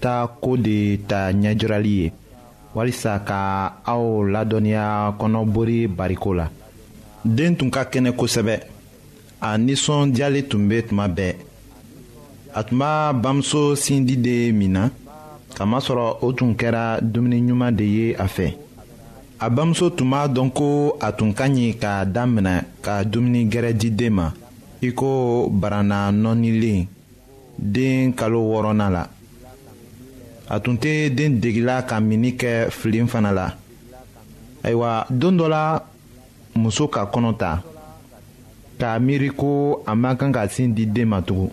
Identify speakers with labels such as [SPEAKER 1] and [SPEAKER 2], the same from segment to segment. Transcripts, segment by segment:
[SPEAKER 1] ta ko de ta ɲɛjirali ye walisa ka aw ladɔnniya kɔnɔbori bariko la den tun ka kɛnɛ kosɛbɛ a nisɔndiyali tun bɛ tuma bɛɛ a tun b'a bamuso sindi de min na kamasɔrɔ o tun kɛra dumuni ɲuman de ye a fɛ a bamuso tun b'a dɔn ko a tun ka ɲi k'a daminɛ ka dumuni gɛrɛ di den ma iko barana nɔɔnilen den kalo wɔɔrɔnan la a tun tɛ den degila ka minni kɛ filen fana la ayiwa don dɔ la muso ka kɔnɔ ta k'a miiri ko a man kan ka sin di den ma tugun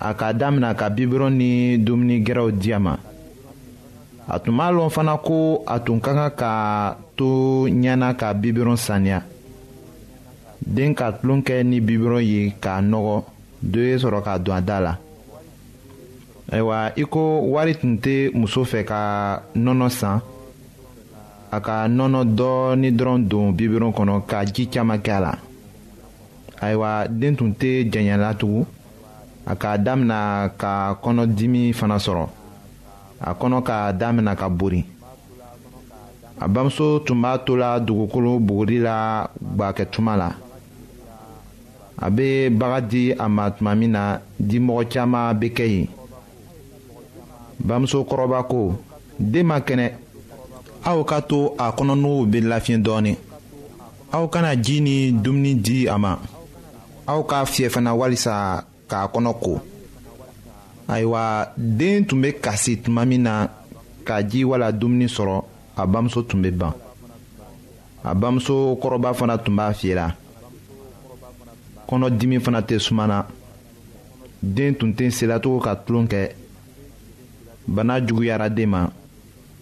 [SPEAKER 1] a k'a damina ka bibɔrɔn ni dumuni gɛrɛw di a ma a tun b'a lɔn fana ko a tun ka kan ka to ɲɛna ka bibɔrɔn saniya den ka tulon kɛ ni bibɔrɔn ye k'a nɔgɔ do ye sɔrɔ k'a don a da la ayiwa i ko wari tun tɛ muso fɛ ka nɔnɔ san a ka nɔnɔ dɔɔni dɔrɔn don bibiron kɔnɔ ka ji caman kɛ a la ayiwa den tun tɛ janyala tugun a k'a damina ka kɔnɔdimi fana sɔrɔ a kɔnɔ k'a damina ka bori a bamuso tun b'a to la dugukolo buguri la gbakɛtuma la a bɛ baga di a ma tuma min na dimɔgɔ caman bɛ kɛ yen bamuso kɔrɔba ko den ma kɛnɛ aw ka to a kɔnɔnuw bɛ lafiɲɛ dɔɔnin aw kana ji ni dumuni di a ma aw ka fiyɛ fana walisa k'a kɔnɔ ko ayiwa den tun bɛ kasi tuma min na ka ji wala dumuni sɔrɔ a bamuso tun bɛ ban a bamuso kɔrɔba fana tun b'a fiyela kɔnɔdimi fana tɛ sumana den tun tɛ selatogo ka tulon kɛ bana juguyara den ma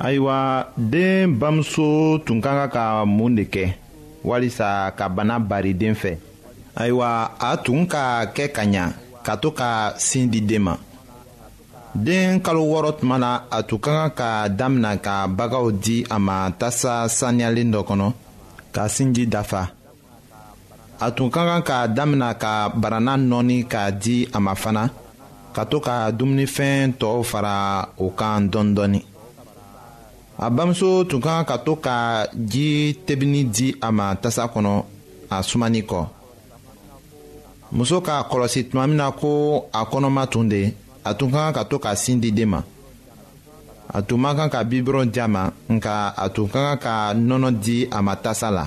[SPEAKER 1] ayiwa den bamuso tun ka kan ka mun de kɛ walisa ka bana bari den fɛ ayiwa a tun ka kɛ ka ɲa ka to ka sin di den ma den kalo wɔɔrɔ tuma na a tun ka kan ka damina ka bagaw di a ma tasa saniyalen dɔ kɔnɔ ka sinji dafa a tun ka kan k'a damina ka baranan nɔɔni k'a di a ma fana ka to ka dumunifɛn tɔw fara o kan dɔɔnin dɔɔni a bamuso tun ka kan ka to ka ji tebini di a ma tasa kɔnɔ a sumani kɔ muso k'a kɔlɔsi tuma min na ko a kɔnɔma tun de a tun ka kan ka to ka sin di den ma a tun man kan ka bibɔrɔn di a ma nka a tun ka kan ka nɔnɔ di a ma tasa la.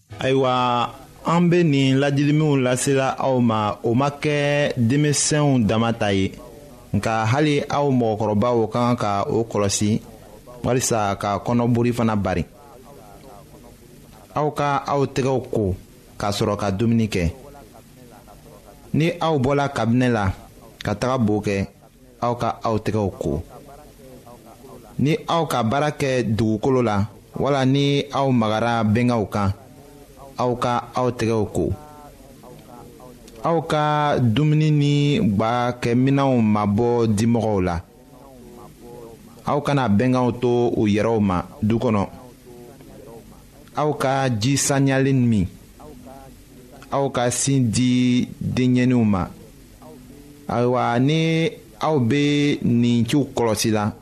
[SPEAKER 1] ayiwa an bɛ nin lajiliminw lasela aw ma o ma kɛ denmisɛnw dama ta ye nka hali aw mɔgɔkɔrɔbaw ka kan ka o kɔlɔsi walisa ka kɔnɔbori fana bari aw ka aw tɛgɛw ko k'a sɔrɔ ka dumuni kɛ ni aw bɔla kabinɛ la ka taga bo kɛ aw ka aw tɛgɛw ko ni aw ka baara kɛ dugukolo la wala ni aw magara bɛnkaw kan aw ka aw tɛgɛw ko aw ka dumuni ni gbakɛminɛnw mabɔ dimɔgɔw la aw kana bɛnkaw to u yɛrɛw ma du kɔnɔ aw ka ji saniyalen min aw ka sin di denyɛninw ma ayiwa ni aw bɛ nin ciw kɔlɔsi la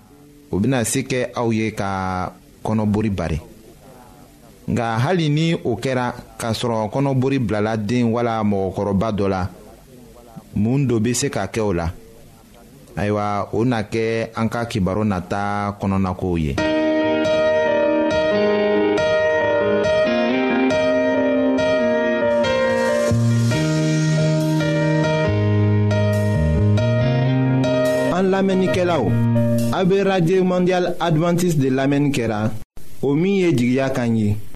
[SPEAKER 1] o bɛna se kɛ aw ye ka kɔnɔbori bari nka hali ni o kɛra k'a sɔrɔ kɔnɔbori bilala den wala mɔgɔkɔrɔba dɔ la mun dɔ bɛ se ka kɛ o la ayiwa o na kɛ an ka kibaru nata kɔnɔnakow ye an lamɛnnikɛlaw a be radio mondial advantiste de lamɛnni kɛra o min ye jigiya kan ye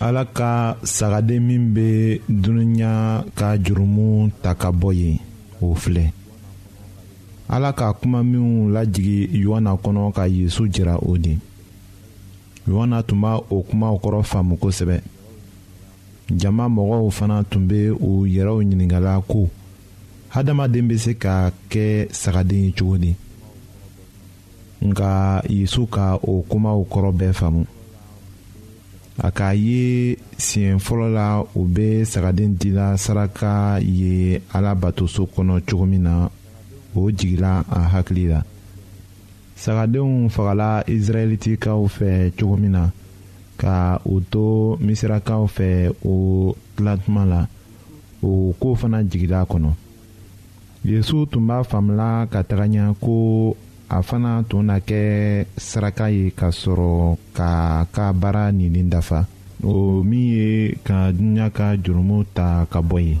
[SPEAKER 1] ala ka
[SPEAKER 2] sagaden min bɛ dununya ka jurumu ta ka bɔ yen o filɛ ala ka kuma minnu lajigi yohana kɔnɔ ka yesu jira o de yohana tun b'a o kumaw kɔrɔ faamu kosɛbɛ jama mɔgɔw fana tun bɛ u yɛrɛw ɲininkala ko hadamaden bɛ se ka kɛ sagaden ye cogo di nka yesu ka o kumaw kɔrɔ bɛɛ faamu a k'a ye siɲɛ fɔlɔ la u bɛ sagaden dila saraka ye ala batoso kɔnɔ cogo min na o jigila a hakili la sagadenw fagala israɛlitikaw fɛ cogo min na ka u to misirakaw fɛ o tilantuma la o ko fana jigila kɔnɔ yesu tun b'a faamula ka taga ɲɛ ko a fana tun na kɛ saraka ye ka sɔrɔ ka ka baara nini dafa o min ye ka dunya ka jurumu ta ka bɔ yen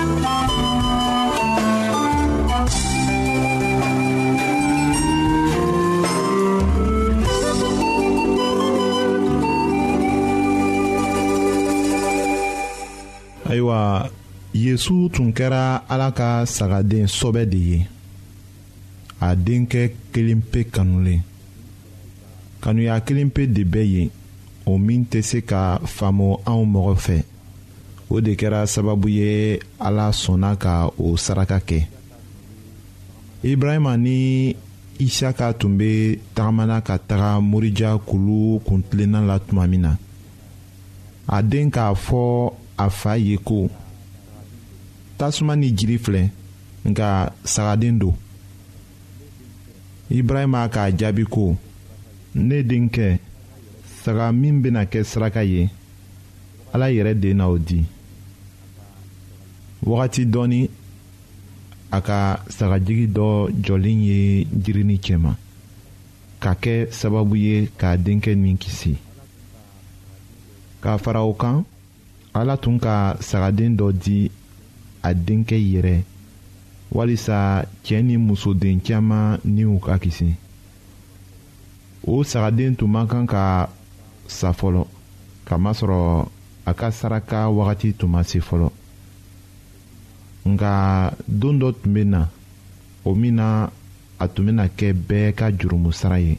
[SPEAKER 2] ayiwa yesu tun kɛra ala ka sagaden sɔbɛ de ye a denkɛ kelen pe kanulen kanuya kelen pe de bɛ yen o min tɛ se ka faamu anw mɔgɔ fɛ o de kɛra sababu ye ala sɔnna ka o saraka kɛ ibrahima ni isaka tun bɛ tagamana ka taga morija kulu kuntilenna la tuma min na a den k'a fɔ a fa ye ko tasuma ni jiri filɛ nka sagaden don ibrahima k'a jaabi ko ne denkɛ saga min bɛna kɛ saraka ye ala yɛrɛ de na o di wagati dɔɔni a ka sagajigi dɔ jɔlen ye jirini cɛma ka kɛ sababu ye k'a denkɛ ni kisi k'a fara o kan ala tun ka sagaden dɔ di a denkɛ yɛrɛ walisa cɛɛ ni musoden caman niw ka kisi o sagaden tun man kan ka sa fɔlɔ k'a masɔrɔ a ka saraka wagati tun ma se fɔlɔ nka don dɔ tun bɛ na o min na a tun bɛna kɛ bɛɛ ka jurumu sara ye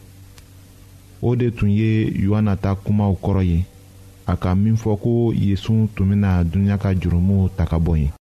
[SPEAKER 2] o de tun ye yohana ta kumaw kɔrɔ ye a ka min fɔ ko yesu tun bɛna dunuya ka jurumuw ta ka bɔ yen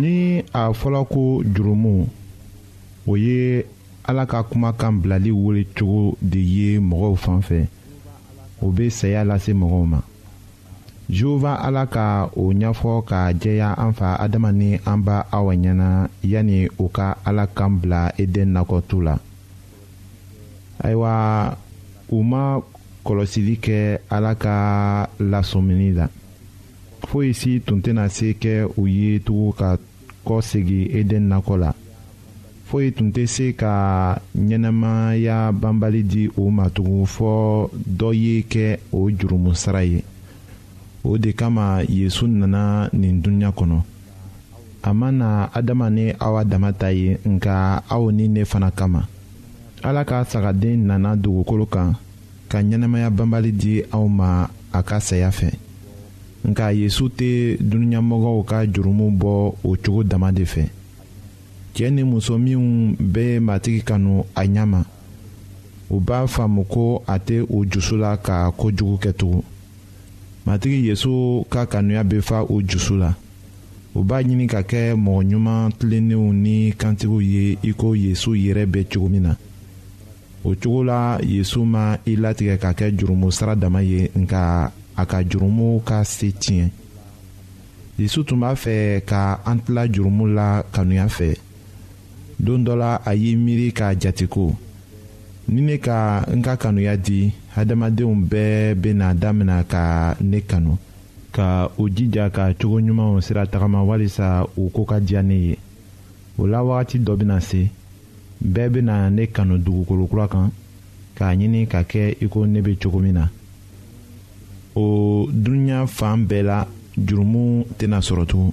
[SPEAKER 2] ni a fɔla ko jurumu o ye ala ka kumakan bilali wele cogo de ye mɔgɔw fan fɛ o bɛ saya lase mɔgɔw ma jehova ala ka o ɲɛfɔ ka jɛya an fa adama ni an ba awa ɲɛna yanni o ka ala kan bila eden nakɔtu la ayiwa u ma kɔlɔsili kɛ ala ka lasɔmini la foyi si tun tɛna se kɛ u ye tugu ka kɔ segin eden nakɔ la foyi tun tɛ se ka ɲɛnɛmaya banbali di u ma tugun fɔ dɔ ye kɛ o jurumusara ye o de kama yesu nana nin dunya kɔnɔ a ma na adama ni awa dama ta ye nka aw ni ne fana kama ala ka sagaden nana dugukolo kan ka ɲɛnɛmaya banbali di aw ma a ka saya fɛ nka yesu tɛ dunuɲamɔgɔw ka jurumu bɔ o cogo dama de fɛ cɛɛ ni muso minw bɛ matigi kanu a ɲɛ ma u b'a faamu ko a tɛ u jusu la ka kojugu kɛtugun matigi yesu ka kanuya bɛ fa o jusu la o b'a ɲini ka kɛ mɔgɔ ɲuman tilennenw ni kantigiw ye i ko yesu yɛrɛ bɛ cogo min na o cogo la yesu ma i latigɛ ka kɛ jurumu sara dama ye nka a ka jurumu ka se tiɲɛ yesu tun b'a fɛ ka an tila jurumu la kanuya fɛ don dɔ la a y'i miiri k'a jate ko ni ne ka n ka kanuya di hadamadenw bɛɛ bɛna damina ka ne kanu ka u jija ka cogo ɲumanw sira tagama walisa u ko ka diya ne ye o la wagati dɔ bɛna se bɛɛ bɛna ne kanu dugukolo kura kan k'a ɲini ka kɛ i ko ne bɛ cogo min na o dunuya fan bɛɛ la jurumu tɛna sɔrɔ tugun